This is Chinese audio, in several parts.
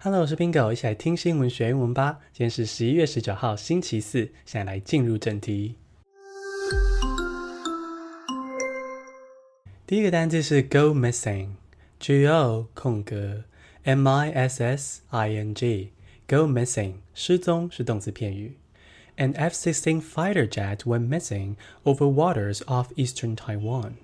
Hello，我是 Bingo，一起来听新闻学英文吧。今天是十一月十九号，星期四。现在来进入正题。第一个单词是 go missing，G O 空格 M I S S I N G，go missing 失踪是动词片语。An F-16 fighter jet went missing over waters off eastern Taiwan。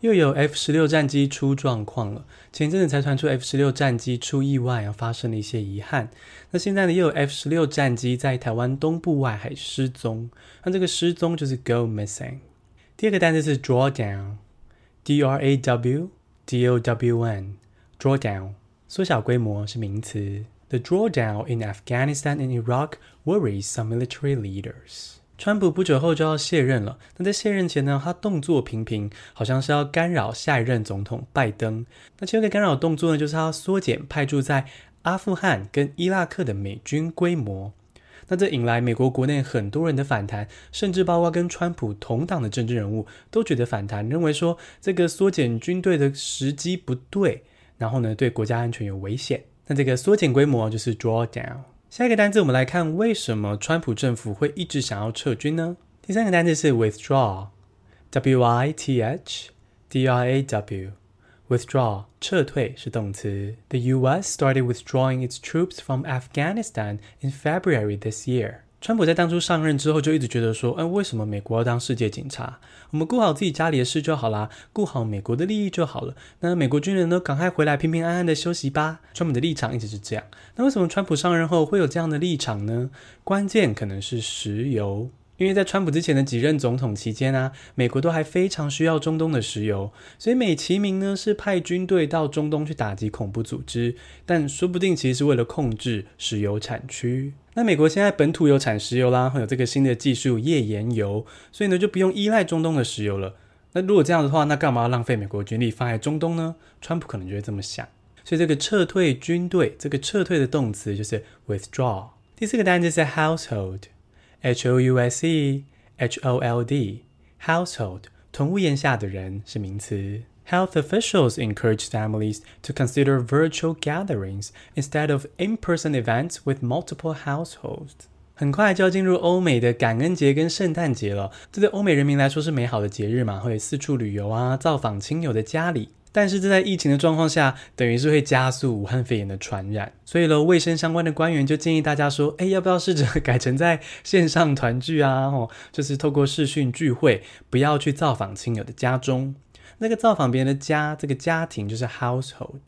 又有 F 十六战机出状况了。前阵子才传出 F 十六战机出意外，然后发生了一些遗憾。那现在呢，又有 F 十六战机在台湾东部外海失踪。那这个失踪就是 go missing。第二个单词是 drawdown，D R A W D O W N，drawdown 缩小规模是名词。The drawdown in Afghanistan and Iraq worries some military leaders. 川普不久后就要卸任了。那在卸任前呢，他动作频频，好像是要干扰下一任总统拜登。那其中一个干扰动作呢，就是他要缩减派驻在阿富汗跟伊拉克的美军规模。那这引来美国国内很多人的反弹，甚至包括跟川普同党的政治人物都觉得反弹，认为说这个缩减军队的时机不对，然后呢，对国家安全有危险。那这个缩减规模就是 draw down。下一个单词，我们来看为什么川普政府会一直想要撤军呢？第三个单词是 withdraw，W I T H D R A W，withdraw 撤退是动词。The U.S. started withdrawing its troops from Afghanistan in February this year. 川普在当初上任之后就一直觉得说，哎，为什么美国要当世界警察？我们顾好自己家里的事就好啦，顾好美国的利益就好了。那美国军人呢，赶快回来平平安安的休息吧。川普的立场一直是这样。那为什么川普上任后会有这样的立场呢？关键可能是石油。因为在川普之前的几任总统期间啊，美国都还非常需要中东的石油，所以美其名呢是派军队到中东去打击恐怖组织，但说不定其实是为了控制石油产区。那美国现在本土有产石油啦，会有这个新的技术页岩油，所以呢就不用依赖中东的石油了。那如果这样的话，那干嘛要浪费美国军力放在中东呢？川普可能就会这么想。所以这个撤退军队，这个撤退的动词就是 withdraw。第四个单词是 household。H O U S E H O L D household 同屋檐下的人是名词。Health officials encourage families to consider virtual gatherings instead of in-person events with multiple households。很快就要进入欧美的感恩节跟圣诞节了，这对欧美人民来说是美好的节日嘛，会四处旅游啊，造访亲友的家里。 但是这在疫情的状况下，等于是会加速武汉肺炎的传染，所以呢，卫生相关的官员就建议大家说，哎，要不要试着改成在线上团聚啊？哦，就是透过视讯聚会，不要去造访亲友的家中。那个造访别人的家，这个家庭就是 household。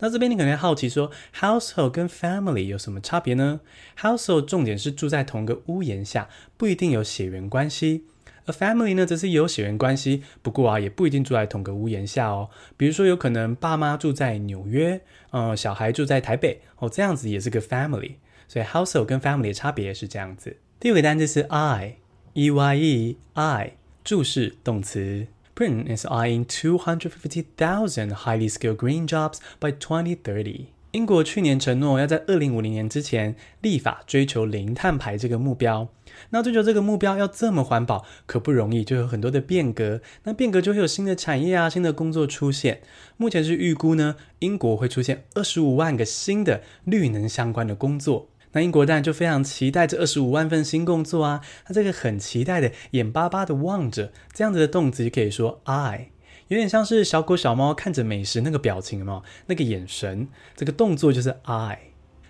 那这边你可能好奇说，household 跟 family 有什么差别呢？household 重点是住在同个屋檐下，不一定有血缘关系。A family 呢，则是有血缘关系，不过啊，也不一定住在同个屋檐下哦。比如说，有可能爸妈住在纽约，呃，小孩住在台北，哦，这样子也是个 family。所以 household 跟 family 的差别是这样子。第五个单词是 eye，E Y E eye，注视动词。Britain is eyeing two hundred fifty thousand highly skilled green jobs by twenty thirty。英国去年承诺要在二零五零年之前立法追求零碳排这个目标。那追求这个目标要这么环保可不容易，就有很多的变革。那变革就会有新的产业啊，新的工作出现。目前是预估呢，英国会出现二十五万个新的绿能相关的工作。那英国当然就非常期待这二十五万份新工作啊。那这个很期待的，眼巴巴的望着，这样子的动词就可以说 I。有点像是小狗小猫看着美食那个表情嘛，那个眼神，这个动作就是 eye。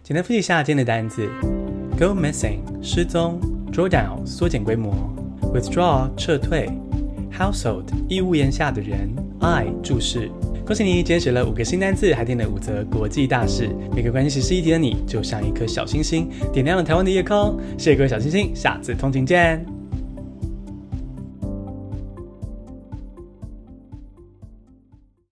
简单复习一下今天的单词：go missing 失踪，draw down 缩减规模，withdraw 撤退，household 一屋檐下的人，eye 注视。恭喜你，今天学了五个新单词，还听了五则国际大事。每个关心时事议题的你，就像一颗小星星，点亮了台湾的夜空。谢谢各位小星星，下次通勤见。